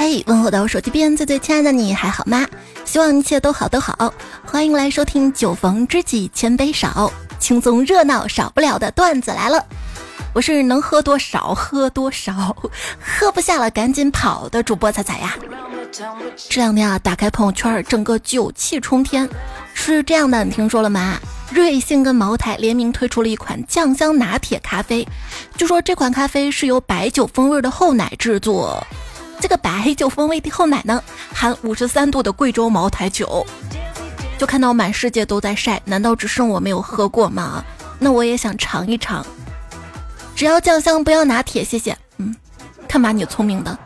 嘿，问候到我手机边最最亲爱的你还好吗？希望一切都好都好。欢迎来收听酒逢知己千杯少，轻松热闹少不了的段子来了。我是能喝多少喝多少，喝不下了赶紧跑的主播彩彩呀。这两天啊，打开朋友圈，整个酒气冲天。是这样的，你听说了吗？瑞幸跟茅台联名推出了一款酱香拿铁咖啡，据说这款咖啡是由白酒风味的厚奶制作。这个白酒风味的厚奶呢，含五十三度的贵州茅台酒，就看到满世界都在晒，难道只剩我没有喝过吗？那我也想尝一尝。只要酱香，不要拿铁，谢谢。嗯，看把你聪明的。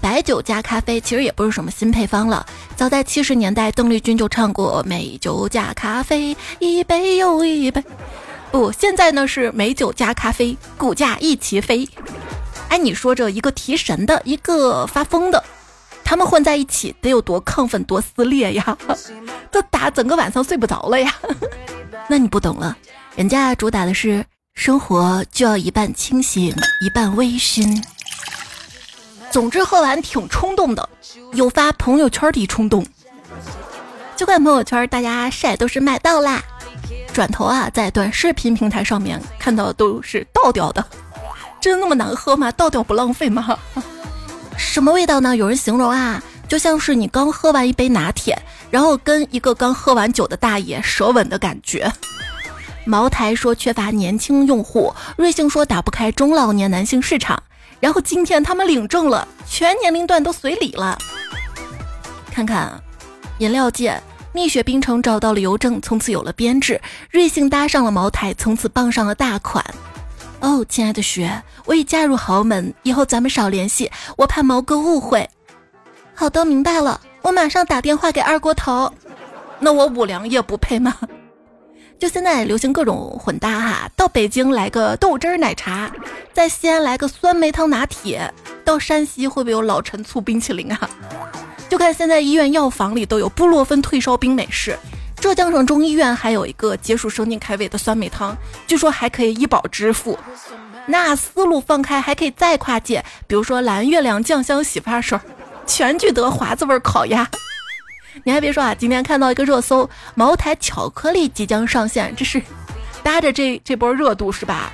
白酒加咖啡其实也不是什么新配方了，早在七十年代，邓丽君就唱过美酒加咖啡，一杯又一杯。不，现在呢是美酒加咖啡，股价一起飞。哎，你说这一个提神的，一个发疯的，他们混在一起得有多亢奋、多撕裂呀？都打整个晚上睡不着了呀！那你不懂了，人家主打的是生活就要一半清醒，一半微醺。总之喝完挺冲动的，有发朋友圈的冲动。就看朋友圈大家晒都是买到啦，转头啊在短视频平台上面看到都是倒掉的。真那么难喝吗？倒掉不浪费吗？什么味道呢？有人形容啊，就像是你刚喝完一杯拿铁，然后跟一个刚喝完酒的大爷舌吻的感觉。茅台说缺乏年轻用户，瑞幸说打不开中老年男性市场，然后今天他们领证了，全年龄段都随礼了。看看，饮料界，蜜雪冰城找到了邮政，从此有了编制；瑞幸搭上了茅台，从此傍上了大款。哦，亲爱的雪，我已嫁入豪门，以后咱们少联系，我怕毛哥误会。好的，明白了，我马上打电话给二锅头。那我五粮液不配吗？就现在流行各种混搭哈，到北京来个豆汁儿奶茶，在西安来个酸梅汤拿铁，到山西会不会有老陈醋冰淇淋啊？就看现在医院药房里都有布洛芬退烧冰美式。浙江省中医院还有一个结束生津开胃的酸梅汤，据说还可以医保支付。那思路放开，还可以再跨界，比如说蓝月亮酱香洗发水，全聚德华子味烤鸭。你还别说啊，今天看到一个热搜，茅台巧克力即将上线，这是搭着这这波热度是吧？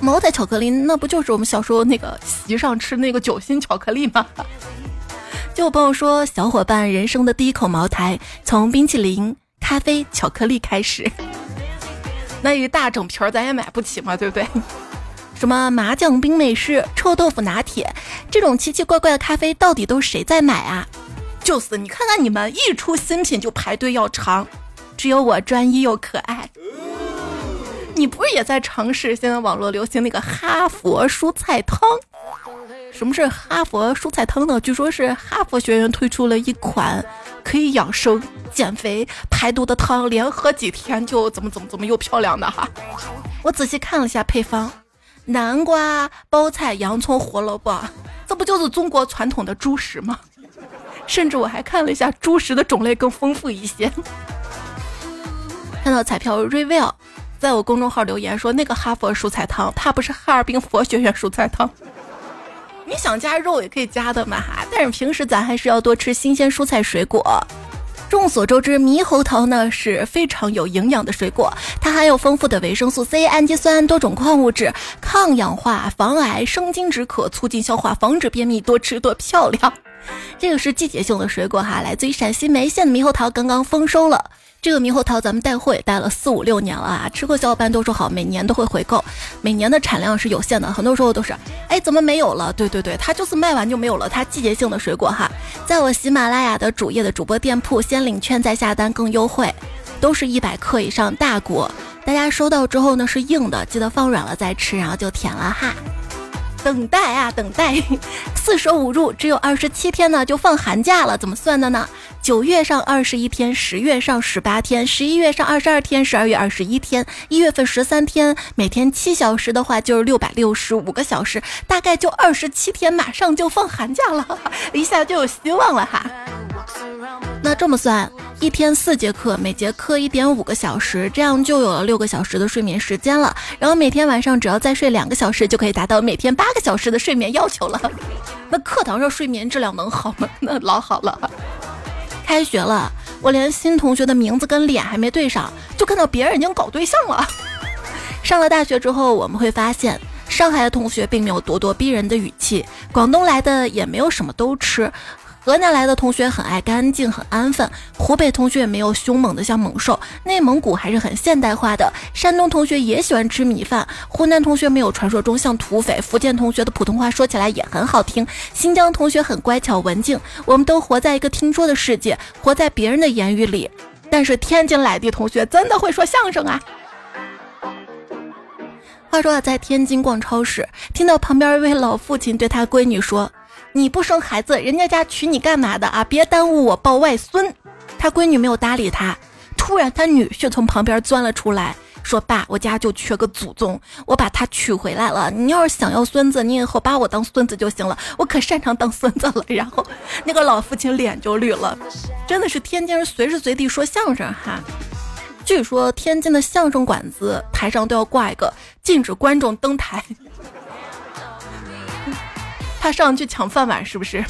茅台巧克力那不就是我们小时候那个席上吃那个酒心巧克力吗？就有朋友说，小伙伴人生的第一口茅台从冰淇淋、咖啡、巧克力开始，那一大整瓶儿咱也买不起嘛，对不对？什么麻酱冰美式、臭豆腐拿铁，这种奇奇怪怪的咖啡到底都是谁在买啊？就是你看看你们，一出新品就排队要尝，只有我专一又可爱。你不是也在尝试现在网络流行那个哈佛蔬菜汤？什么是哈佛蔬菜汤呢？据说是哈佛学院推出了一款可以养生、减肥、排毒的汤，连喝几天就怎么怎么怎么又漂亮的哈。我仔细看了一下配方，南瓜、包菜、洋葱、胡萝卜，这不就是中国传统的猪食吗？甚至我还看了一下，猪食的种类更丰富一些。看到彩票 Reveal 在我公众号留言说，那个哈佛蔬菜汤，它不是哈尔滨佛学院蔬菜汤。你想加肉也可以加的嘛，但是平时咱还是要多吃新鲜蔬菜水果。众所周知，猕猴桃呢是非常有营养的水果，它含有丰富的维生素 C、氨基酸、多种矿物质，抗氧化、防癌、生津止渴、促进消化、防止便秘，多吃多漂亮。这个是季节性的水果哈，来自于陕西眉县的猕猴桃刚刚丰收了。这个猕猴桃咱们带货也带了四五六年了啊，吃过小伙伴都说好，每年都会回购。每年的产量是有限的，很多时候都是，哎，怎么没有了？对对对，它就是卖完就没有了。它季节性的水果哈，在我喜马拉雅的主页的主播店铺，先领券再下单更优惠，都是一百克以上大果。大家收到之后呢是硬的，记得放软了再吃，然后就甜了哈。等待啊，等待，四舍五入只有二十七天呢，就放寒假了，怎么算的呢？九月上二十一天，十月上十八天，十一月上二十二天，十二月二十一天，一月份十三天，每天七小时的话就是六百六十五个小时，大概就二十七天，马上就放寒假了，一下就有希望了哈。那这么算，一天四节课，每节课一点五个小时，这样就有了六个小时的睡眠时间了。然后每天晚上只要再睡两个小时，就可以达到每天八个小时的睡眠要求了。那课堂上睡眠质量能好吗？那老好了。开学了，我连新同学的名字跟脸还没对上，就看到别人已经搞对象了。上了大学之后，我们会发现，上海的同学并没有咄咄逼人的语气，广东来的也没有什么都吃。河南来的同学很爱干净，很安分；湖北同学也没有凶猛的像猛兽；内蒙古还是很现代化的；山东同学也喜欢吃米饭；湖南同学没有传说中像土匪；福建同学的普通话说起来也很好听；新疆同学很乖巧文静。我们都活在一个听说的世界，活在别人的言语里。但是天津来的同学真的会说相声啊！话说啊，在天津逛超市，听到旁边一位老父亲对他闺女说。你不生孩子，人家家娶你干嘛的啊？别耽误我抱外孙。他闺女没有搭理他。突然，他女婿从旁边钻了出来，说：“爸，我家就缺个祖宗，我把他娶回来了。你要是想要孙子，你以后把我当孙子就行了，我可擅长当孙子了。”然后，那个老父亲脸就绿了。真的是天津人随时随地说相声哈。据说天津的相声馆子台上都要挂一个禁止观众登台。怕上去抢饭碗是不是？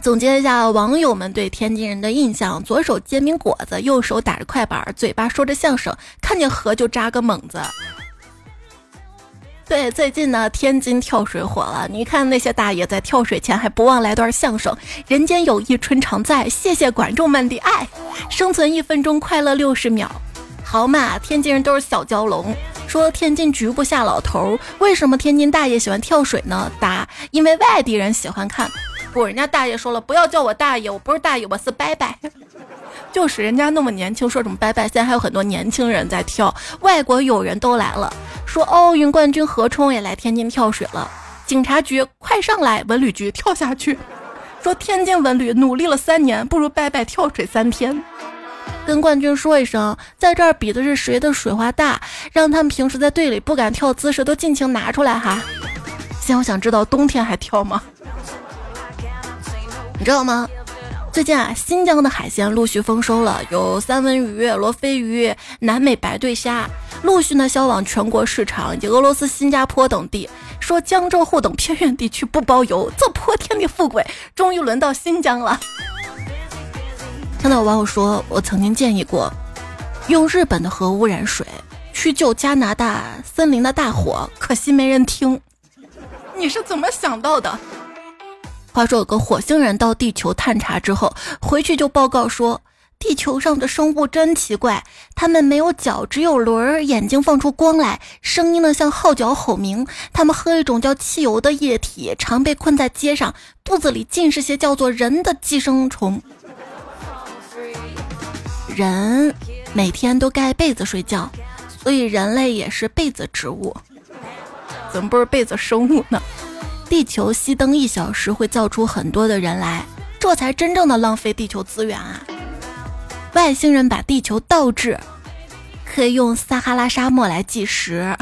总结一下网友们对天津人的印象：左手煎饼果子，右手打着快板，嘴巴说着相声，看见河就扎个猛子。对，最近呢，天津跳水火了。你看那些大爷在跳水前还不忘来段相声：“人间友谊春常在，谢谢观众们的爱，生存一分钟，快乐六十秒。”好嘛，天津人都是小蛟龙。说天津局部下老头，为什么天津大爷喜欢跳水呢？答：因为外地人喜欢看。不，人家大爷说了，不要叫我大爷，我不是大爷，我是拜拜。就是人家那么年轻，说什么拜拜？现在还有很多年轻人在跳。外国友人都来了，说奥运冠军何冲也来天津跳水了。警察局快上来，文旅局跳下去。说天津文旅努力了三年，不如拜拜跳水三天。跟冠军说一声，在这儿比的是谁的水花大，让他们平时在队里不敢跳姿势都尽情拿出来哈。现在我想知道冬天还跳吗？你知道吗？最近啊，新疆的海鲜陆续丰收了，有三文鱼、罗非鱼、南美白对虾，陆续呢销往全国市场以及俄罗斯、新加坡等地。说江浙沪等偏远地区不包邮，这泼天的富贵，终于轮到新疆了。看到网友说，我曾经建议过，用日本的核污染水去救加拿大森林的大火，可惜没人听。你是怎么想到的？话说有个火星人到地球探查之后，回去就报告说，地球上的生物真奇怪，它们没有脚，只有轮儿，眼睛放出光来，声音呢像号角吼鸣。它们喝一种叫汽油的液体，常被困在街上，肚子里尽是些叫做人的寄生虫。人每天都盖被子睡觉，所以人类也是被子植物。怎么不是被子生物呢？地球熄灯一小时会造出很多的人来，这才真正的浪费地球资源啊！外星人把地球倒置，可以用撒哈拉沙漠来计时。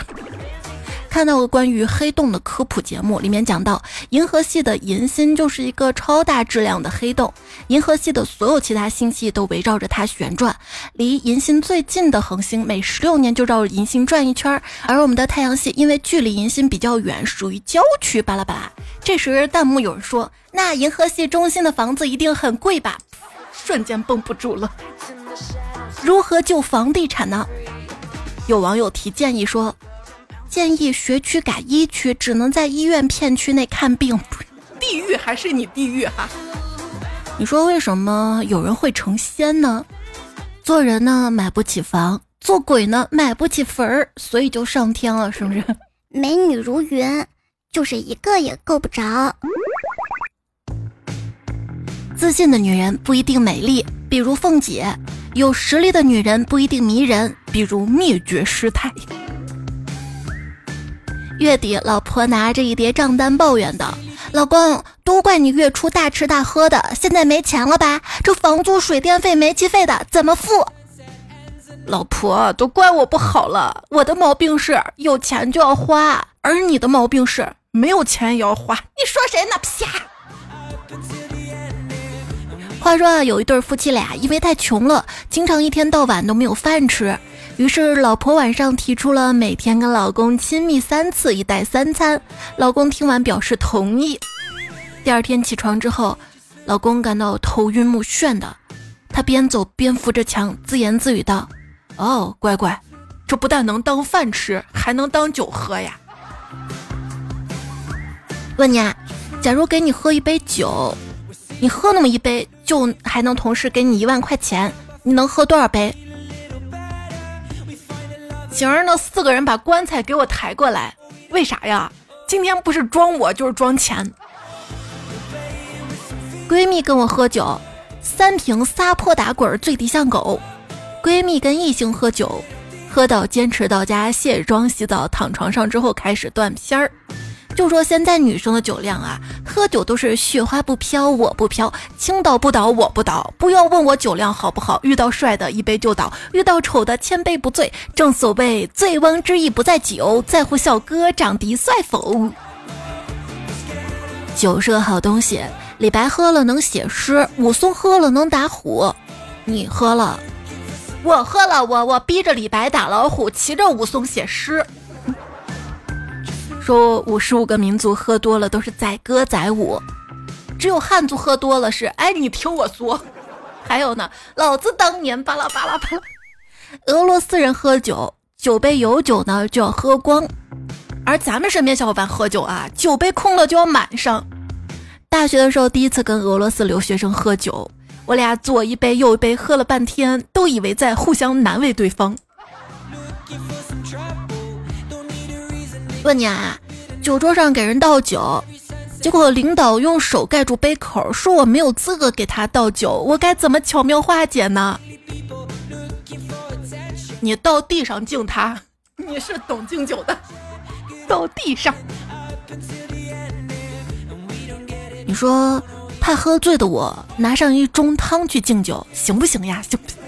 看到过关于黑洞的科普节目，里面讲到银河系的银心就是一个超大质量的黑洞，银河系的所有其他星系都围绕着它旋转，离银心最近的恒星每十六年就绕着银星转一圈，而我们的太阳系因为距离银心比较远，属于郊区。巴拉巴拉，这时弹幕有人说：“那银河系中心的房子一定很贵吧？”瞬间绷不住了。如何救房地产呢？有网友提建议说。建议学区改一区，只能在医院片区内看病。地狱还是你地狱哈？你说为什么有人会成仙呢？做人呢买不起房，做鬼呢买不起坟儿，所以就上天了，是不是？美女如云，就是一个也够不着。自信的女人不一定美丽，比如凤姐；有实力的女人不一定迷人，比如灭绝师太。月底，老婆拿着一叠账单抱怨道：“老公，都怪你月初大吃大喝的，现在没钱了吧？这房租、水电费、煤气费的怎么付？”老婆，都怪我不好了。我的毛病是有钱就要花，而你的毛病是没有钱也要花。你说谁呢？啪！话说，有一对夫妻俩因为太穷了，经常一天到晚都没有饭吃，于是老婆晚上提出了每天跟老公亲密三次，一袋三餐。老公听完表示同意。第二天起床之后，老公感到头晕目眩的，他边走边扶着墙，自言自语道：“哦，乖乖，这不但能当饭吃，还能当酒喝呀。”问你啊，假如给你喝一杯酒。你喝那么一杯，就还能同时给你一万块钱，你能喝多少杯？行儿，那四个人把棺材给我抬过来，为啥呀？今天不是装我就是装钱。闺蜜跟我喝酒，三瓶撒泼打滚，醉得像狗。闺蜜跟异性喝酒，喝到坚持到家卸妆洗澡躺床上之后开始断片儿。就说现在女生的酒量啊，喝酒都是雪花不飘我不飘，青岛不倒我不倒。不要问我酒量好不好，遇到帅的一杯就倒，遇到丑的千杯不醉。正所谓醉翁之意不在酒，在乎小哥长得帅否。酒是个好东西，李白喝了能写诗，武松喝了能打虎。你喝了，我喝了，我我逼着李白打老虎，骑着武松写诗。说五十五个民族喝多了都是载歌载舞，只有汉族喝多了是哎你听我说，还有呢，老子当年巴拉巴拉巴拉。俄罗斯人喝酒，酒杯有酒呢就要喝光，而咱们身边小伙伴喝酒啊，酒杯空了就要满上。大学的时候第一次跟俄罗斯留学生喝酒，我俩左一杯右一杯喝了半天，都以为在互相难为对方。问你啊，酒桌上给人倒酒，结果领导用手盖住杯口，说我没有资格给他倒酒，我该怎么巧妙化解呢？你到地上敬他，你是懂敬酒的，到地上。你说怕喝醉的我拿上一盅汤去敬酒，行不行呀？行不行？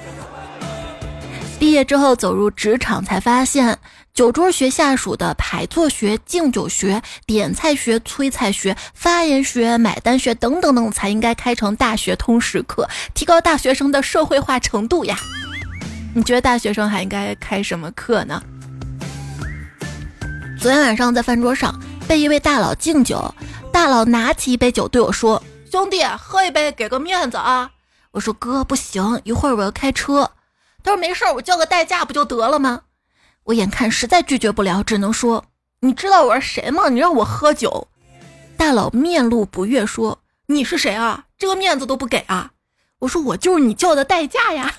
毕业之后走入职场，才发现。酒桌学下属的排座学、敬酒学、点菜学、催菜学、发言学、买单学等等等，才应该开成大学通识课，提高大学生的社会化程度呀。你觉得大学生还应该开什么课呢？昨天晚上在饭桌上被一位大佬敬酒，大佬拿起一杯酒对我说：“兄弟，喝一杯，给个面子啊！”我说：“哥，不行，一会儿我要开车。”他说：“没事儿，我叫个代驾不就得了吗？”我眼看实在拒绝不了，只能说：“你知道我是谁吗？你让我喝酒。”大佬面露不悦说：“你是谁啊？这个面子都不给啊！”我说：“我就是你叫的代驾呀。”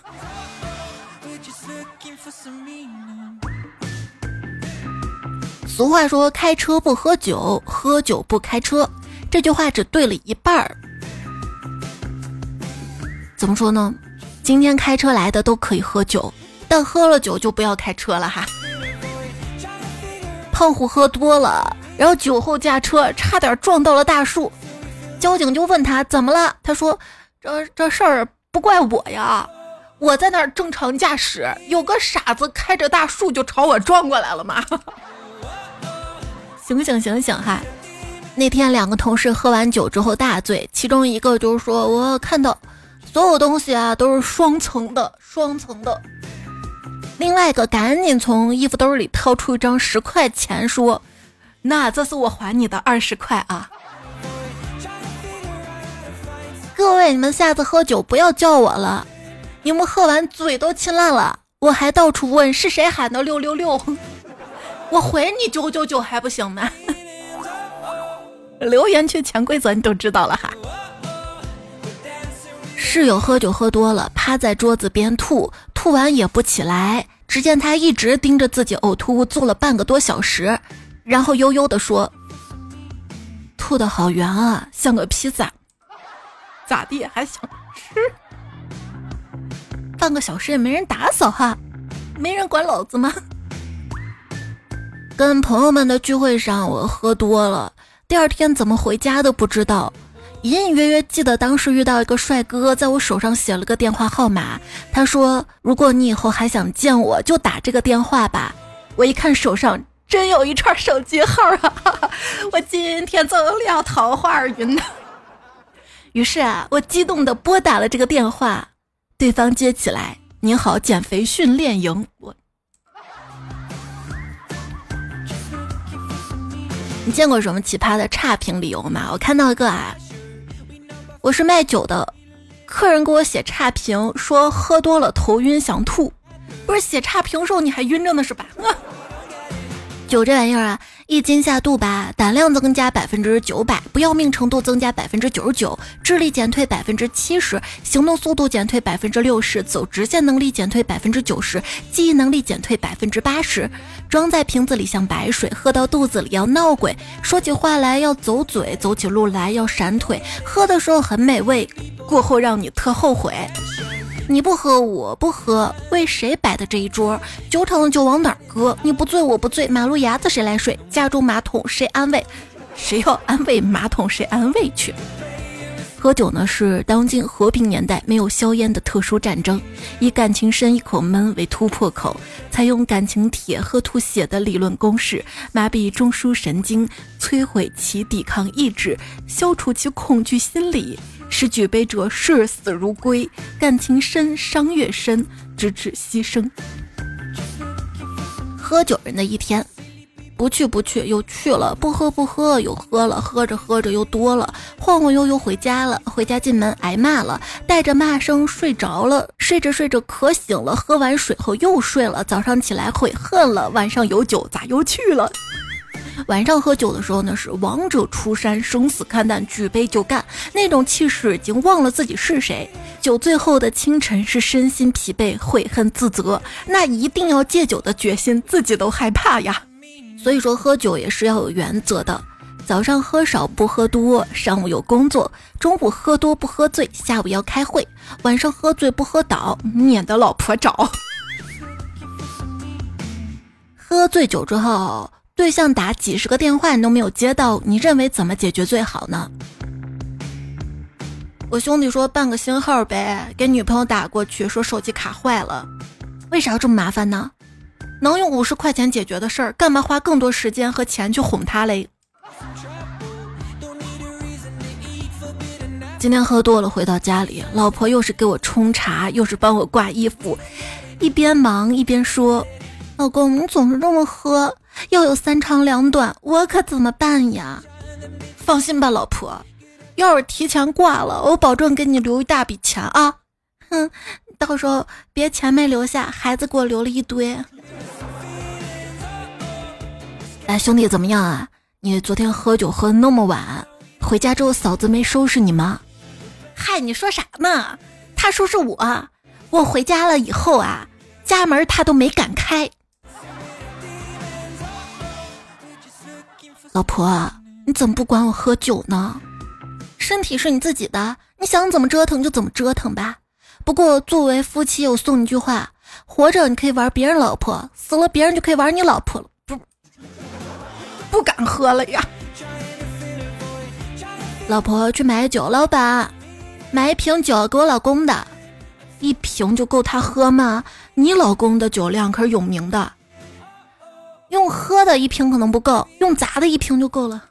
俗话说：“开车不喝酒，喝酒不开车。”这句话只对了一半儿。怎么说呢？今天开车来的都可以喝酒。但喝了酒就不要开车了哈。胖虎喝多了，然后酒后驾车，差点撞到了大树。交警就问他怎么了，他说：“这这事儿不怪我呀，我在那儿正常驾驶，有个傻子开着大树就朝我撞过来了嘛。”醒醒醒醒哈！那天两个同事喝完酒之后大醉，其中一个就是说我看到所有东西啊都是双层的，双层的。另外一个赶紧从衣服兜里掏出一张十块钱，说：“那这是我还你的二十块啊！”各位，你们下次喝酒不要叫我了，你们喝完嘴都亲烂了，我还到处问是谁喊的六六六，我回你九九九还不行吗？留言区潜规则你都知道了哈。室友喝酒喝多了，趴在桌子边吐，吐完也不起来。只见他一直盯着自己呕吐物坐了半个多小时，然后悠悠地说：“吐的好圆啊，像个披萨。咋地？还想吃？半个小时也没人打扫哈，没人管老子吗？”跟朋友们的聚会上，我喝多了，第二天怎么回家都不知道。隐隐约约记得当时遇到一个帅哥，在我手上写了个电话号码。他说：“如果你以后还想见我，就打这个电话吧。”我一看手上真有一串手机号啊！我今天走了桃花运呢。于是啊，我激动的拨打了这个电话，对方接起来：“您好，减肥训练营。”我，你见过什么奇葩的差评理由吗？我看到一个啊，我是卖酒的，客人给我写差评说喝多了头晕想吐，不是写差评时候你还晕着呢是吧？酒这玩意儿啊。一斤下肚吧，胆量增加百分之九百，不要命程度增加百分之九十九，智力减退百分之七十，行动速度减退百分之六十，走直线能力减退百分之九十，记忆能力减退百分之八十。装在瓶子里像白水，喝到肚子里要闹鬼。说起话来要走嘴，走起路来要闪腿。喝的时候很美味，过后让你特后悔。你不喝，我不喝，为谁摆的这一桌？酒场的酒往哪儿搁？你不醉，我不醉，马路牙子谁来睡？家中马桶谁安慰？谁要安慰马桶谁安慰去？喝酒呢，是当今和平年代没有硝烟的特殊战争，以感情深一口闷为突破口，采用感情铁喝吐血的理论公式，麻痹中枢神经，摧毁其抵抗意志，消除其恐惧心理。是举杯者视死如归，感情深，伤越深，直至牺牲。喝酒人的一天，不去不去又去了，不喝不喝又喝了，喝着喝着又多了，晃晃悠悠回家了，回家进门挨骂了，带着骂声睡着了，睡着睡着渴醒了，喝完水后又睡了，早上起来悔恨了，晚上有酒咋又去了？晚上喝酒的时候呢，是王者出山，生死看淡，举杯就干，那种气势已经忘了自己是谁。酒醉后的清晨是身心疲惫、悔恨自责，那一定要戒酒的决心，自己都害怕呀。所以说，喝酒也是要有原则的。早上喝少不喝多，上午有工作；中午喝多不喝醉，下午要开会；晚上喝醉不喝倒，免得老婆找。喝醉酒之后。对象打几十个电话你都没有接到，你认为怎么解决最好呢？我兄弟说办个新号呗，给女朋友打过去说手机卡坏了，为啥要这么麻烦呢？能用五十块钱解决的事儿，干嘛花更多时间和钱去哄她嘞？今天喝多了回到家里，老婆又是给我冲茶，又是帮我挂衣服，一边忙一边说：“老公，你总是这么喝。”要有三长两短，我可怎么办呀？放心吧，老婆，要是提前挂了，我保证给你留一大笔钱啊！哼，到时候别钱没留下，孩子给我留了一堆。哎，兄弟怎么样啊？你昨天喝酒喝那么晚，回家之后嫂子没收拾你吗？嗨，你说啥呢？他收拾我，我回家了以后啊，家门他都没敢开。老婆，你怎么不管我喝酒呢？身体是你自己的，你想怎么折腾就怎么折腾吧。不过作为夫妻，我送你一句话：活着你可以玩别人老婆，死了别人就可以玩你老婆了。不，不敢喝了呀。老婆去买酒，老板，买一瓶酒给我老公的，一瓶就够他喝吗？你老公的酒量可是有名的。用喝的一瓶可能不够，用砸的一瓶就够了。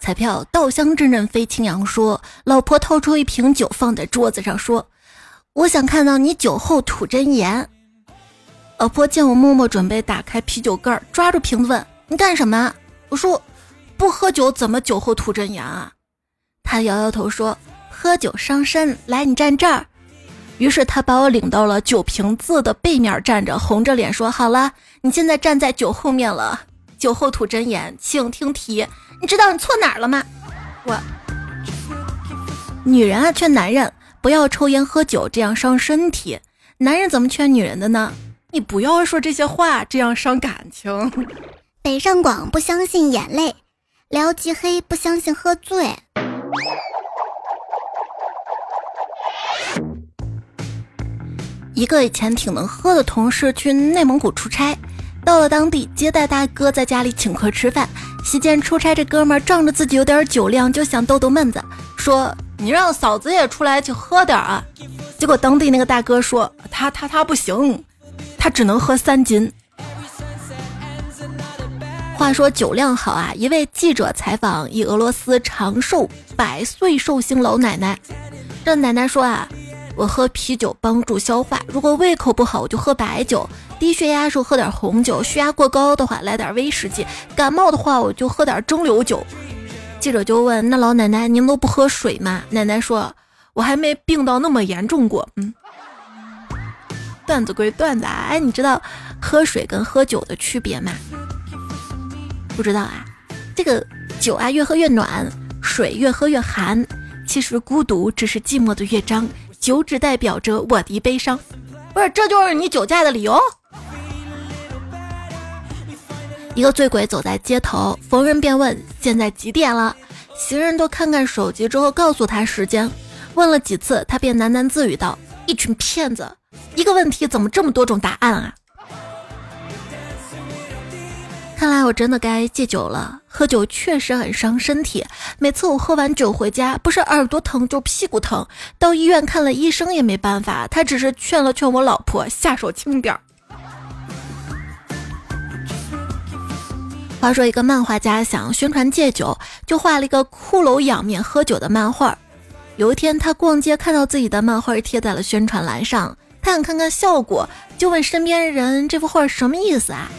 彩票稻香阵阵飞，青阳说：“老婆掏出一瓶酒放在桌子上，说：我想看到你酒后吐真言。”老婆见我默默准备打开啤酒盖，抓住瓶子问：“你干什么？”我说：“不喝酒怎么酒后吐真言啊？”他摇摇头说：“喝酒伤身，来，你站这儿。”于是他把我领到了酒瓶子的背面站着，红着脸说：“好了，你现在站在酒后面了。酒后吐真言，请听题。你知道你错哪儿了吗？”我，女人啊，劝男人不要抽烟喝酒，这样伤身体。男人怎么劝女人的呢？你不要说这些话，这样伤感情。北上广不相信眼泪，聊极黑不相信喝醉。一个以前挺能喝的同事去内蒙古出差，到了当地，接待大哥在家里请客吃饭。席间，出差这哥们儿仗着自己有点酒量，就想逗逗闷子，说：“你让嫂子也出来去喝点啊。”结果当地那个大哥说：“他他他不行，他只能喝三斤。”话说酒量好啊，一位记者采访一俄罗斯长寿百岁寿星老奶奶，这奶奶说啊，我喝啤酒帮助消化，如果胃口不好我就喝白酒，低血压时候喝点红酒，血压过高的话来点威士忌，感冒的话我就喝点蒸馏酒。记者就问那老奶奶您都不喝水吗？奶奶说，我还没病到那么严重过。嗯，段子归段子啊，哎，你知道喝水跟喝酒的区别吗？不知道啊，这个酒啊越喝越暖，水越喝越寒。其实孤独只是寂寞的乐章，酒只代表着我的悲伤。不是，这就是你酒驾的理由。一个醉鬼走在街头，逢人便问现在几点了。行人都看看手机之后告诉他时间。问了几次，他便喃喃自语道：“一群骗子，一个问题怎么这么多种答案啊？”看来我真的该戒酒了。喝酒确实很伤身体。每次我喝完酒回家，不是耳朵疼就屁股疼，到医院看了医生也没办法，他只是劝了劝我老婆下手轻点儿。话说，一个漫画家想宣传戒酒，就画了一个骷髅仰面喝酒的漫画。有一天，他逛街看到自己的漫画贴在了宣传栏上，他想看看效果，就问身边人：“这幅画什么意思啊？”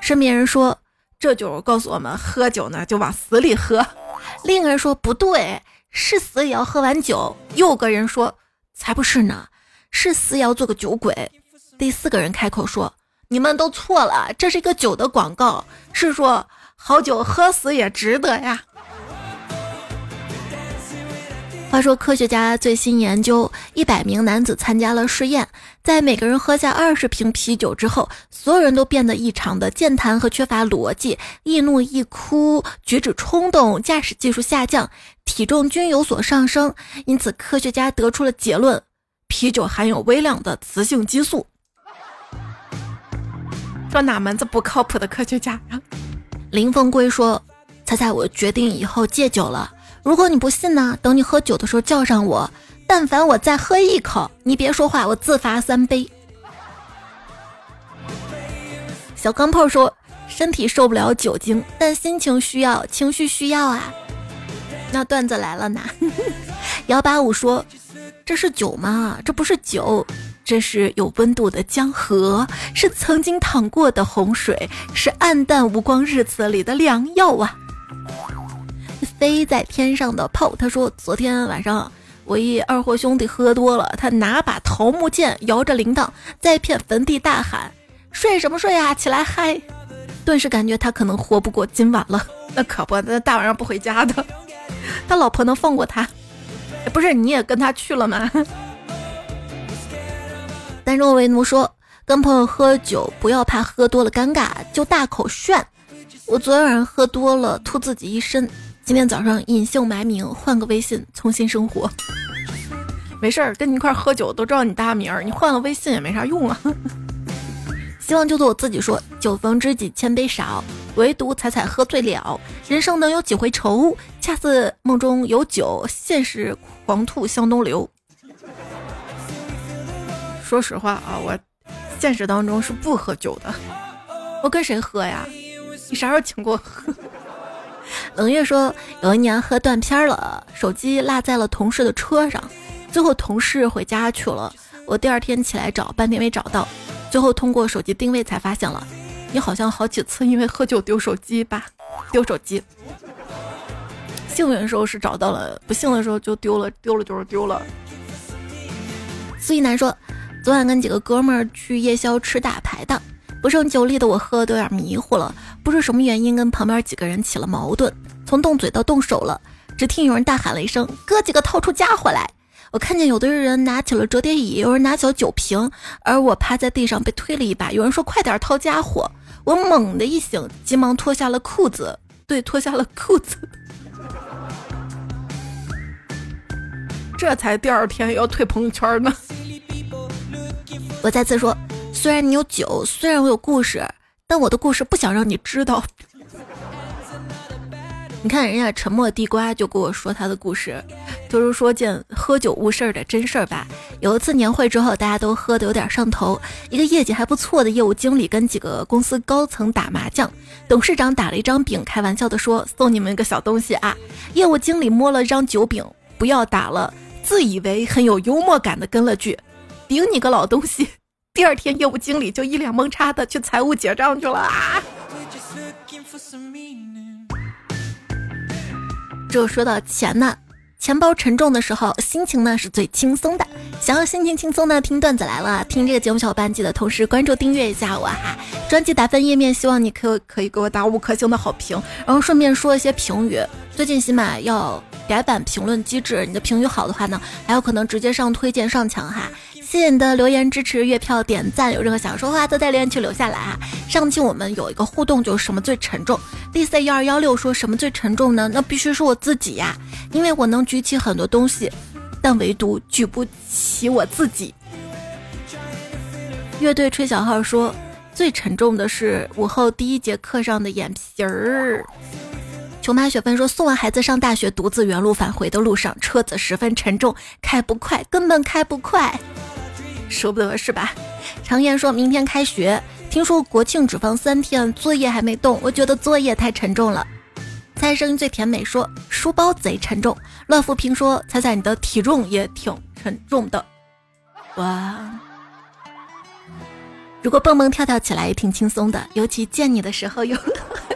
身边人说。这就告诉我们，喝酒呢就往死里喝。另一个人说不对，是死也要喝完酒。又个人说才不是呢，是死也要做个酒鬼。第四个人开口说，你们都错了，这是一个酒的广告，是说好酒喝死也值得呀。话说，科学家最新研究，一百名男子参加了试验，在每个人喝下二十瓶啤酒之后，所有人都变得异常的健谈和缺乏逻辑，易怒易哭，举止冲动，驾驶技术下降，体重均有所上升。因此，科学家得出了结论：啤酒含有微量的雌性激素。说哪门子不靠谱的科学家？林凤归说：“猜猜我决定以后戒酒了。”如果你不信呢？等你喝酒的时候叫上我，但凡我再喝一口，你别说话，我自罚三杯。小钢炮说：“身体受不了酒精，但心情需要，情绪需要啊。”那段子来了呢？幺八五说：“这是酒吗？这不是酒，这是有温度的江河，是曾经淌过的洪水，是暗淡无光日子里的良药啊。”飞在天上的炮，他说：“昨天晚上我一二货兄弟喝多了，他拿把桃木剑，摇着铃铛，在一片坟地大喊：‘睡什么睡啊，起来嗨！’ 顿时感觉他可能活不过今晚了。那可不，那大晚上不回家的，他老婆能放过他？不是你也跟他去了吗？” 但若为奴说：“跟朋友喝酒，不要怕喝多了尴尬，就大口炫。我昨天晚上喝多了，吐自己一身。”今天早上隐姓埋名换个微信重新生活，没事儿，跟你一块喝酒都知道你大名儿，你换了微信也没啥用啊。希望就做我自己说，酒逢知己千杯少，唯独彩彩喝醉了。人生能有几回愁？恰似梦中有酒，现实狂吐向东流。说实话啊，我现实当中是不喝酒的。我跟谁喝呀？你啥时候请过我喝？冷月说，有一年喝断片了，手机落在了同事的车上，最后同事回家去了，我第二天起来找，半天没找到，最后通过手机定位才发现了，你好像好几次因为喝酒丢手机吧？丢手机，幸运的时候是找到了，不幸的时候就丢了，丢了就是丢了。苏一楠说，昨晚跟几个哥们儿去夜宵吃大排档。不胜酒力的我喝的有点迷糊了，不知什么原因跟旁边几个人起了矛盾，从动嘴到动手了。只听有人大喊了一声：“哥几个掏出家伙来！”我看见有的人拿起了折叠椅，有人拿起了酒瓶，而我趴在地上被推了一把。有人说：“快点掏家伙！”我猛地一醒，急忙脱下了裤子，对，脱下了裤子。这才第二天要退朋友圈呢。我再次说。虽然你有酒，虽然我有故事，但我的故事不想让你知道。你看人家沉默地瓜就跟我说他的故事，就是说件喝酒误事儿的真事儿吧。有一次年会之后，大家都喝的有点上头，一个业绩还不错的业务经理跟几个公司高层打麻将，董事长打了一张饼，开玩笑的说：“送你们一个小东西啊。”业务经理摸了一张酒饼，不要打了，自以为很有幽默感的跟了句：“顶你个老东西。”第二天，业务经理就一脸懵叉的去财务结账去了啊。这说到钱呢。钱包沉重的时候，心情呢是最轻松的。想要心情轻松呢，听段子来了。听这个节目小伙伴记得同时关注订阅一下我哈。专辑打分页面，希望你可可以给我打五颗星的好评，然后顺便说一些评语。最近喜马要改版评论机制，你的评语好的话呢，还有可能直接上推荐上墙哈。谢谢你的留言支持、月票、点赞，有任何想说话都在留言区留下来啊！上期我们有一个互动，就是什么最沉重？D C 幺二幺六说什么最沉重呢？那必须是我自己呀，因为我能举起很多东西，但唯独举不起我自己。乐队吹小号说最沉重的是午后第一节课上的眼皮儿。琼妈雪芬说送完孩子上大学，独自原路返回的路上，车子十分沉重，开不快，根本开不快。舍不得是吧？常言说明天开学，听说国庆只放三天，作业还没动，我觉得作业太沉重了。猜声音最甜美说书包贼沉重。乱富平说猜猜你的体重也挺沉重的。哇，如果蹦蹦跳跳起来也挺轻松的，尤其见你的时候有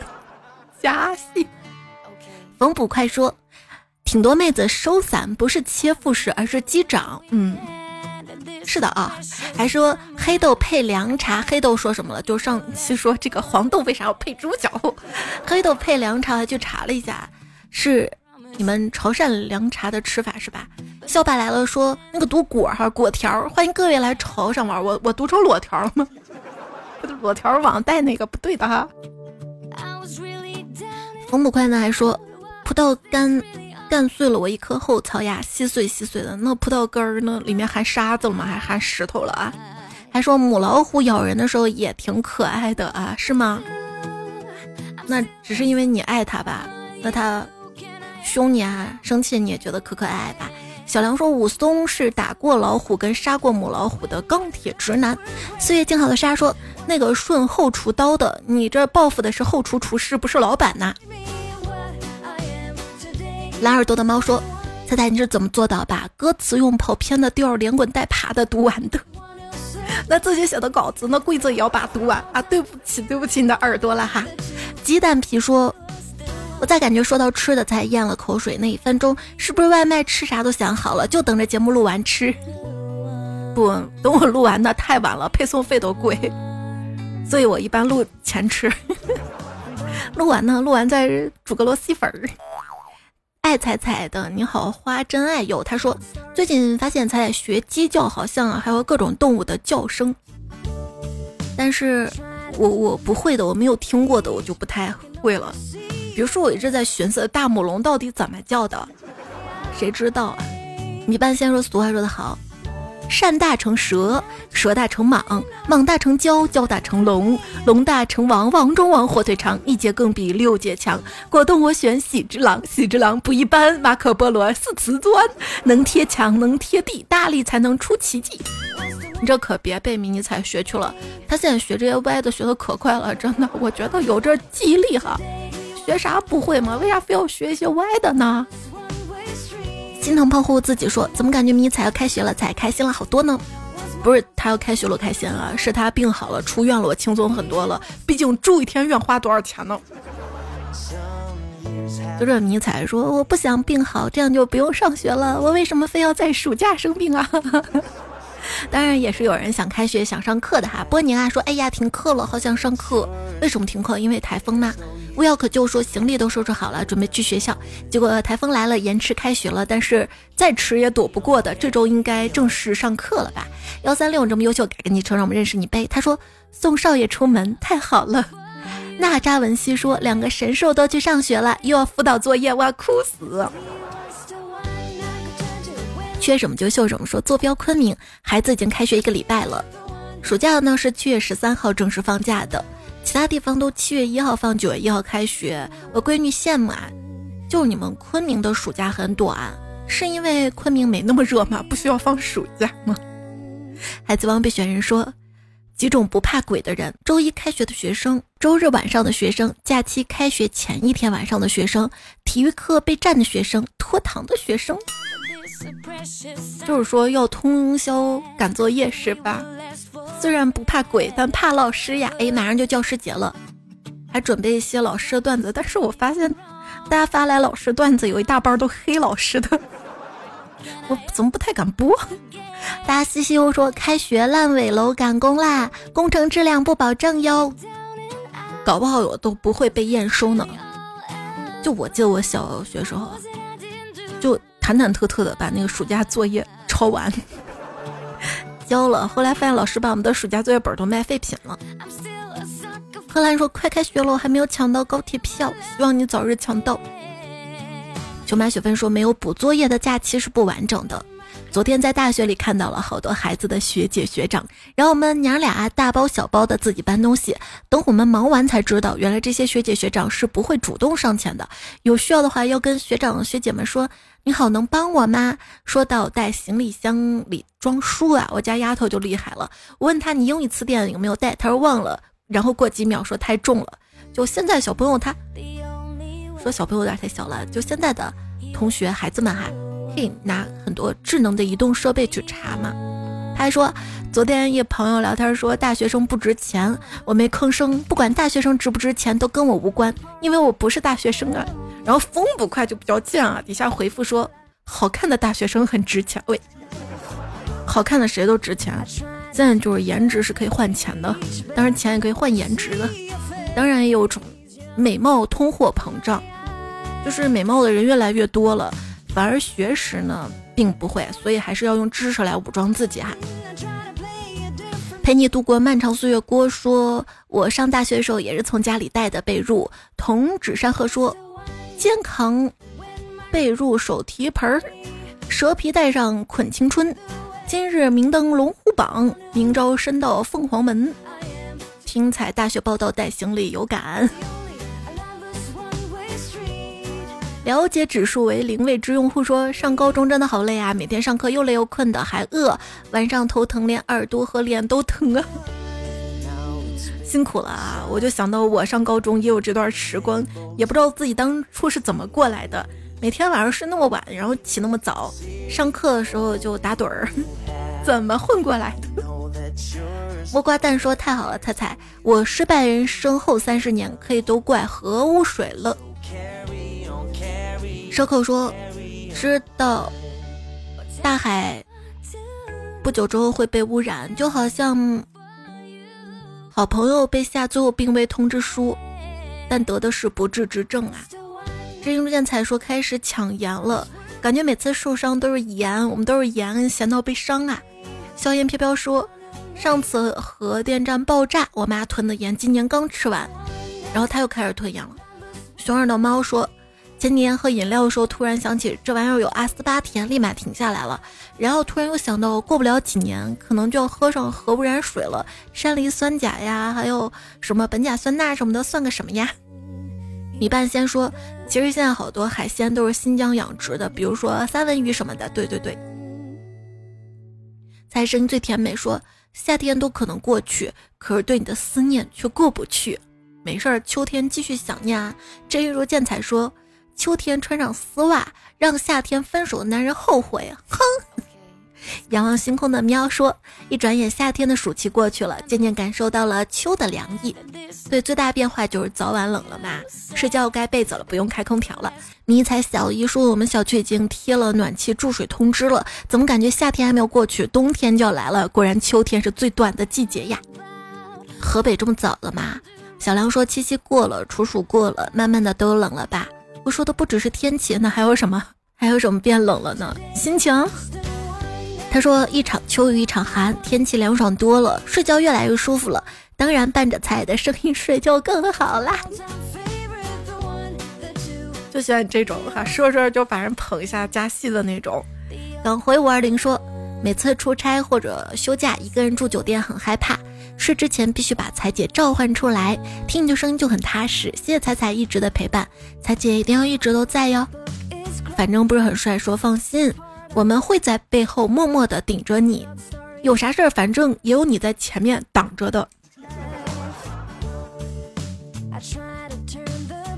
加戏。冯捕快说，挺多妹子收伞不是切腹式，而是击掌。嗯。是的啊，还说黑豆配凉茶，黑豆说什么了？就上期说这个黄豆为啥要配猪脚？黑豆配凉茶，去查了一下，是你们潮汕凉茶的吃法是吧？笑爸来了说那个读果哈果条，欢迎各位来潮汕玩，我我读成裸条了吗？裸条网带那个不对的哈。冯捕快呢还说葡萄干。干碎了我一颗后槽牙，稀碎稀碎的。那葡萄干儿呢？里面含沙子了吗？还含石头了啊？还说母老虎咬人的时候也挺可爱的啊？是吗？那只是因为你爱它吧？那它凶你啊，生气你也觉得可可爱爱吧？小梁说武松是打过老虎跟杀过母老虎的钢铁直男。岁月静好的沙说那个顺后厨刀的，你这报复的是后厨厨师，不是老板呐。蓝耳朵的猫说：“猜猜你是怎么做到把歌词用跑偏的调连滚带爬的读完的？那自己写的稿子，那规则也要把读完啊！对不起，对不起你的耳朵了哈。”鸡蛋皮说：“我在感觉说到吃的才咽了口水，那一分钟是不是外卖吃啥都想好了，就等着节目录完吃？不，等我录完的太晚了，配送费都贵，所以我一般录前吃。录完呢，录完再煮个螺蛳粉儿。”爱彩彩的你好花真爱有他说最近发现彩彩学鸡叫好像还有各种动物的叫声，但是我我不会的，我没有听过的我就不太会了。比如说我一直在寻思大母龙到底怎么叫的，谁知道啊？米半仙说俗话说得好。善大成蛇，蛇大成蟒，蟒大成蛟，蛟大成龙，龙大成王，王中王，火腿肠，一节更比六节强。果冻我选喜之郎，喜之郎不一般。马可波罗似瓷砖，能贴墙，能贴地，大力才能出奇迹。你这可别被迷你彩学去了，他现在学这些歪的学的可快了，真的，我觉得有这记忆力哈。学啥不会吗？为啥非要学一些歪的呢？心疼胖乎自己说：“怎么感觉迷彩要开学了，才开心了好多呢？不是他要开学了开心了，是他病好了出院了，我轻松很多了。毕竟住一天院花多少钱呢？”就这迷彩说：“我不想病好，这样就不用上学了。我为什么非要在暑假生病啊？”当然也是有人想开学想上课的哈。波宁啊说：“哎呀，停课了，好想上课。为什么停课？因为台风呢。”乌药可就说行李都收拾好了，准备去学校。结果台风来了，延迟开学了。但是再迟也躲不过的，这周应该正式上课了吧？幺三六这么优秀，改个昵称让我们认识你呗。他说送少爷出门太好了。娜扎文西说两个神兽都去上学了，又要辅导作业，我要哭死。缺什么就秀什么。说坐标昆明，孩子已经开学一个礼拜了。暑假呢是七月十三号正式放假的。其他地方都七月一号放，九月一号开学。我闺女羡慕啊，就你们昆明的暑假很短，是因为昆明没那么热吗？不需要放暑假吗？孩子王被选人说，几种不怕鬼的人：周一开学的学生，周日晚上的学生，假期开学前一天晚上的学生，体育课备战的学生，拖堂的学生。就是说要通宵赶作业是吧？虽然不怕鬼，但怕老师呀！哎，马上就教师节了，还准备一些老师的段子，但是我发现大家发来老师段子有一大半都黑老师的，我怎么不太敢播？大家嘻嘻又说开学烂尾楼赶工啦，工程质量不保证哟，搞不好我都不会被验收呢。就我记得我小学时候，忐忐忑忑的把那个暑假作业抄完。交了，后来发现老师把我们的暑假作业本都卖废品了。贺兰说：“快开学了，我还没有抢到高铁票，希望你早日抢到。”九马雪芬说：“没有补作业的假期是不完整的。”昨天在大学里看到了好多孩子的学姐学长，然后我们娘俩大包小包的自己搬东西。等我们忙完才知道，原来这些学姐学长是不会主动上前的，有需要的话要跟学长学姐们说。你好，能帮我吗？说到带行李箱里装书啊，我家丫头就厉害了。我问她你英语词典有没有带，她说忘了。然后过几秒说太重了。就现在小朋友他说小朋友有点太小了。就现在的同学孩子们哈可以拿很多智能的移动设备去查嘛。他说昨天一朋友聊天说大学生不值钱，我没吭声。不管大学生值不值钱都跟我无关，因为我不是大学生啊。然后风不快就比较贱啊，底下回复说好看的大学生很值钱。喂，好看的谁都值钱。现在就是颜值是可以换钱的，当然钱也可以换颜值的。当然也有种美貌通货膨胀，就是美貌的人越来越多了，反而学识呢并不会，所以还是要用知识来武装自己哈。陪你度过漫长岁月。郭说，我上大学的时候也是从家里带的被褥。童纸山鹤说。肩扛被褥手提盆儿，蛇皮带上捆青春。今日明登龙虎榜，明朝升到凤凰门。听采大学报道带行李有感。了解指数为零未知用户说，上高中真的好累啊，每天上课又累又困的，还饿，晚上头疼，连耳朵和脸都疼啊。辛苦了啊！我就想到我上高中也有这段时光，也不知道自己当初是怎么过来的。每天晚上睡那么晚，然后起那么早，上课的时候就打盹儿，怎么混过来的？木瓜蛋说太好了，猜猜我失败人生后三十年可以都怪核污水了。蛇口说知道大海不久之后会被污染，就好像。好朋友被下最后病危通知书，但得的是不治之症啊！这英建才说开始抢盐了，感觉每次受伤都是盐，我们都是盐，咸到被伤啊！硝烟飘飘说，上次核电站爆炸，我妈囤的盐今年刚吃完，然后他又开始囤盐了。熊二的猫说。前几天喝饮料的时候，突然想起这玩意儿有阿斯巴甜，立马停下来了。然后突然又想到，过不了几年，可能就要喝上核污染水了。山梨酸钾呀，还有什么苯甲酸钠什么的，算个什么呀？米半仙说，其实现在好多海鲜都是新疆养殖的，比如说三文鱼什么的。对对对。才声音最甜美说，夏天都可能过去，可是对你的思念却过不去。没事儿，秋天继续想念啊。这一如见彩说。秋天穿上丝袜，让夏天分手的男人后悔。哼！仰望星空的喵说：“一转眼，夏天的暑期过去了，渐渐感受到了秋的凉意。对，最大变化就是早晚冷了嘛。睡觉盖被子了，不用开空调了。迷彩小姨说，我们小区已经贴了暖气注水通知了。怎么感觉夏天还没有过去，冬天就要来了？果然，秋天是最短的季节呀。河北这么早了吗？小梁说：七夕过了，处暑过了，慢慢的都冷了吧？我说的不只是天气，那还有什么？还有什么变冷了呢？心情。他说一场秋雨一场寒，天气凉爽多了，睡觉越来越舒服了。当然伴着彩的声音睡就更好啦。就喜欢这种哈，说说就把人捧一下加戏的那种。等回五二零说，每次出差或者休假，一个人住酒店很害怕。睡之前必须把彩姐召唤出来，听你的声音就很踏实。谢谢彩彩一直的陪伴，彩姐一定要一直都在哟。反正不是很帅，说放心，我们会在背后默默的顶着你，有啥事儿反正也有你在前面挡着的。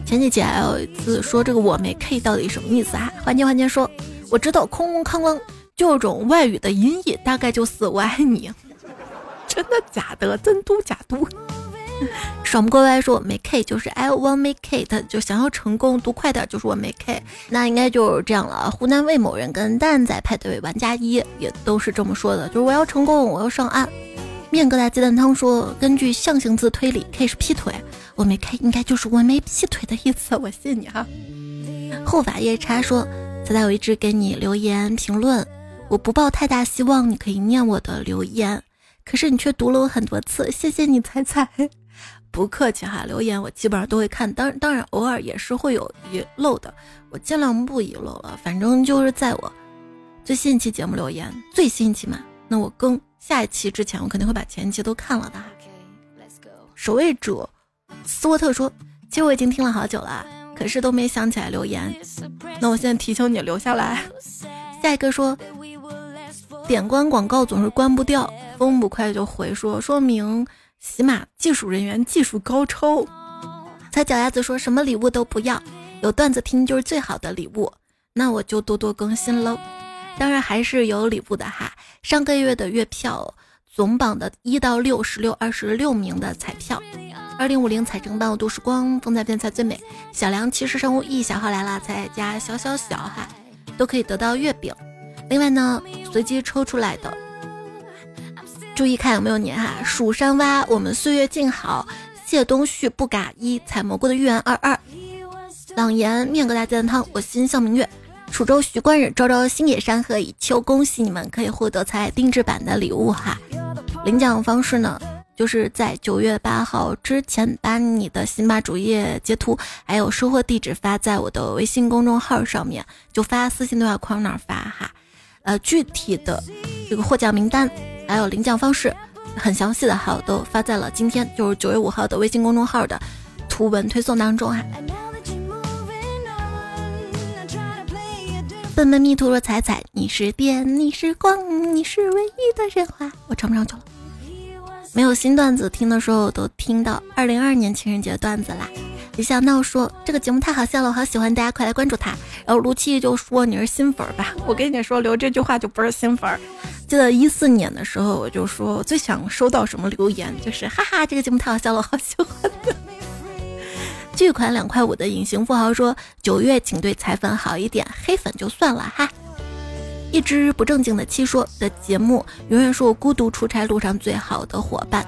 前几节还有一次说这个我没 K 到底什么意思啊？环节环节说，我知道空空康啷就种外语的音译，大概就是我爱你。真的假的？真嘟假嘟？爽不过来说我没 K，就是 I want make it，就想要成功，读快点就是我没 K，那应该就是这样了。湖南魏某人跟蛋仔派对玩家一也都是这么说的，就是我要成功，我要上岸。面疙瘩鸡蛋汤说，根据象形字推理，K 是劈腿，我没 K 应该就是我没劈腿的意思，我信你哈。后法夜叉说，现在我一直给你留言评论，我不抱太大希望你可以念我的留言，可是你却读了我很多次，谢谢你彩彩，不客气哈，留言我基本上都会看，当当然偶尔也是会有遗漏的，我尽量不遗漏了，反正就是在我最新一期节目留言，最新一期嘛，那我更。下一期之前，我肯定会把前期都看了的。守卫者斯沃特说：“其实我已经听了好久了，可是都没想起来留言。那我现在提醒你留下来。”下一个说：“点关广告总是关不掉。”风不快就回说：“说明喜马技术人员技术高超。”踩脚丫子说什么礼物都不要，有段子听就是最好的礼物。那我就多多更新喽。当然还是有礼物的哈。上个月的月票总榜的一到六十六二十六名的彩票，二零五零彩政办度时光风采变彩最美小梁其实生物一小号来了，再加小小小哈，都可以得到月饼。另外呢，随机抽出来的，注意看有没有你哈。蜀山蛙，我们岁月静好。谢东旭不嘎一采蘑菇的芋圆二二，朗言面疙瘩鸡蛋汤，我心向明月。楚州徐官人，朝朝星野山河已秋，恭喜你们可以获得彩定制版的礼物哈！领奖方式呢，就是在九月八号之前把你的新马主页截图，还有收货地址发在我的微信公众号上面，就发私信对话框那儿发哈。呃，具体的这个获奖名单还有领奖方式，很详细的哈，都发在了今天就是九月五号的微信公众号的图文推送当中哈。笨笨蜜兔说：“彩彩，你是电，你是光，你是唯一的神话。”我唱不上去了。没有新段子听的时候，都听到二零二二年情人节段子啦。李小闹说：“这个节目太好笑了，我好喜欢，大家快来关注他。”然后卢七就说：“你是新粉吧？” 我跟你说，留这句话就不是新粉。记得一四年的时候，我就说我最想收到什么留言，就是 哈哈，这个节目太好笑了，我好喜欢的。巨款两块五的隐形富豪说：“九月请对彩粉好一点，黑粉就算了哈。”一只不正经的七说的节目，永远是我孤独出差路上最好的伙伴。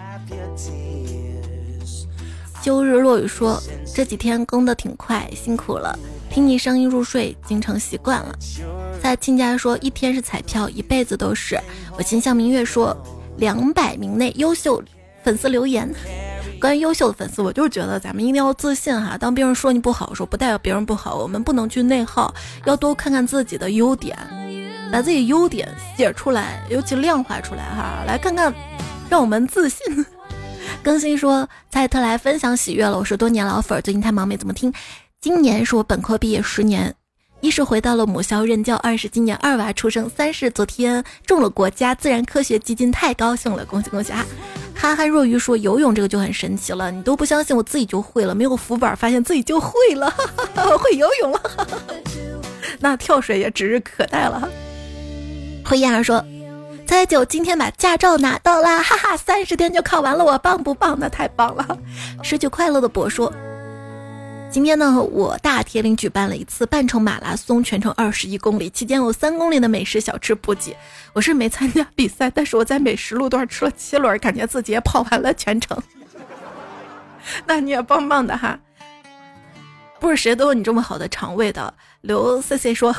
秋日落雨说：“这几天更的挺快，辛苦了，听你声音入睡，已经成习惯了。”在亲家说：“一天是彩票，一辈子都是。”我心向明月说：“两百名内优秀粉丝留言。”关于优秀的粉丝，我就是觉得咱们一定要自信哈。当别人说你不好的时候，不代表别人不好，我们不能去内耗，要多看看自己的优点，把自己优点写出来，尤其量化出来哈。来看看，让我们自信。更新说蔡特来分享喜悦了，我是多年老粉，最近太忙没怎么听。今年是我本科毕业十年，一是回到了母校任教，二是今年二娃出生，三是昨天中了国家自然科学基金，太高兴了，恭喜恭喜啊！憨憨，若愚说游泳这个就很神奇了，你都不相信，我自己就会了，没有浮板，发现自己就会了，哈哈会游泳了哈哈。那跳水也指日可待了。灰燕儿说：“猜九今天把驾照拿到啦，哈哈，三十天就考完了，我棒不棒？那太棒了。”十九快乐的博说。今天呢，我大铁岭举办了一次半程马拉松，全程二十一公里，期间有三公里的美食小吃补给。我是没参加比赛，但是我在美食路段吃了七轮，感觉自己也跑完了全程。那你也棒棒的哈，不是谁都有你这么好的肠胃的。刘 C C 说。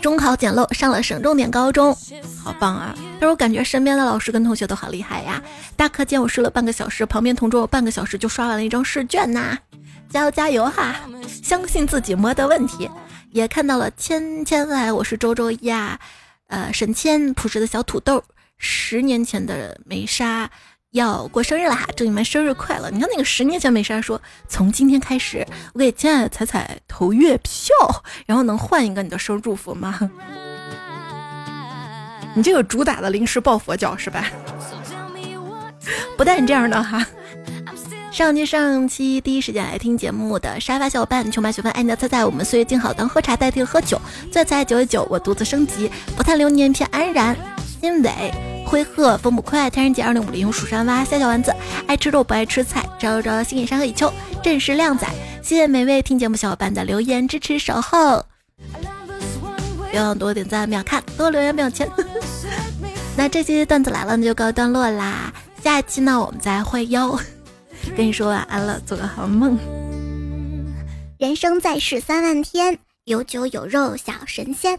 中考捡漏，上了省重点高中，好棒啊！但是我感觉身边的老师跟同学都好厉害呀。大课间我睡了半个小时，旁边同桌半个小时就刷完了一张试卷呐！加油加油哈！相信自己，没得问题。也看到了千千来，我是周周呀。呃，沈谦朴实的小土豆，十年前的梅沙，要过生日了哈，祝你们生日快乐！你看那个十年前美莎说，从今天开始，我给亲爱的彩彩投月票，然后能换一个你的生日祝福吗？你这个主打的临时抱佛脚是吧？不带你这样的哈，上期上期第一时间来听节目的沙发小伙伴，穷白学分爱你的菜菜，我们岁月静好，当喝茶代替喝酒，最彩九九九，我独自升级，不叹流年偏安然，心伟。灰鹤风不快，天人姐二零五零蜀山蛙，夏小丸子爱吃肉不爱吃菜，朝朝星野山河以秋，正是靓仔。谢谢每位听节目小伙伴的留言支持守候，别忘多点赞秒看，多留言秒签。那这期段子来了，那就告一段落啦。下一期呢，我们再会哟。跟你说晚安了，做个好梦。人生在世三万天，有酒有肉小神仙。